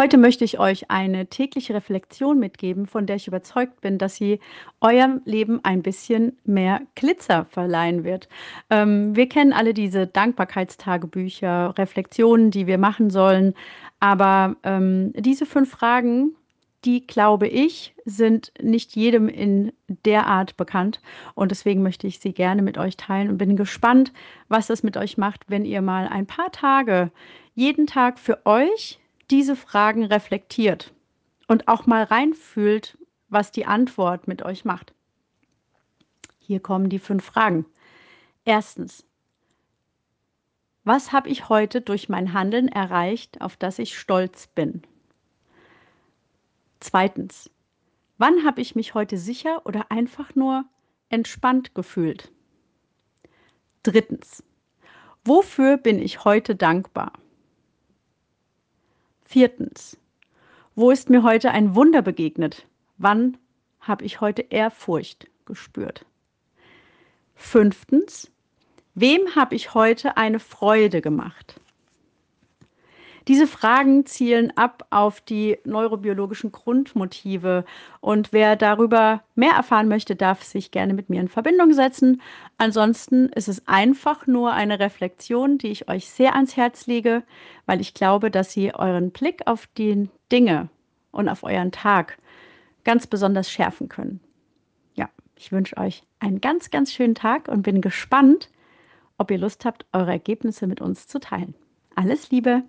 Heute möchte ich euch eine tägliche Reflexion mitgeben, von der ich überzeugt bin, dass sie eurem Leben ein bisschen mehr Glitzer verleihen wird. Ähm, wir kennen alle diese Dankbarkeitstagebücher, Reflexionen, die wir machen sollen, aber ähm, diese fünf Fragen, die glaube ich, sind nicht jedem in der Art bekannt und deswegen möchte ich sie gerne mit euch teilen und bin gespannt, was das mit euch macht, wenn ihr mal ein paar Tage jeden Tag für euch diese Fragen reflektiert und auch mal reinfühlt, was die Antwort mit euch macht. Hier kommen die fünf Fragen. Erstens, was habe ich heute durch mein Handeln erreicht, auf das ich stolz bin? Zweitens, wann habe ich mich heute sicher oder einfach nur entspannt gefühlt? Drittens, wofür bin ich heute dankbar? Viertens. Wo ist mir heute ein Wunder begegnet? Wann habe ich heute Ehrfurcht gespürt? Fünftens. Wem habe ich heute eine Freude gemacht? Diese Fragen zielen ab auf die neurobiologischen Grundmotive und wer darüber mehr erfahren möchte, darf sich gerne mit mir in Verbindung setzen. Ansonsten ist es einfach nur eine Reflexion, die ich euch sehr ans Herz lege, weil ich glaube, dass sie euren Blick auf die Dinge und auf euren Tag ganz besonders schärfen können. Ja, ich wünsche euch einen ganz, ganz schönen Tag und bin gespannt, ob ihr Lust habt, eure Ergebnisse mit uns zu teilen. Alles Liebe!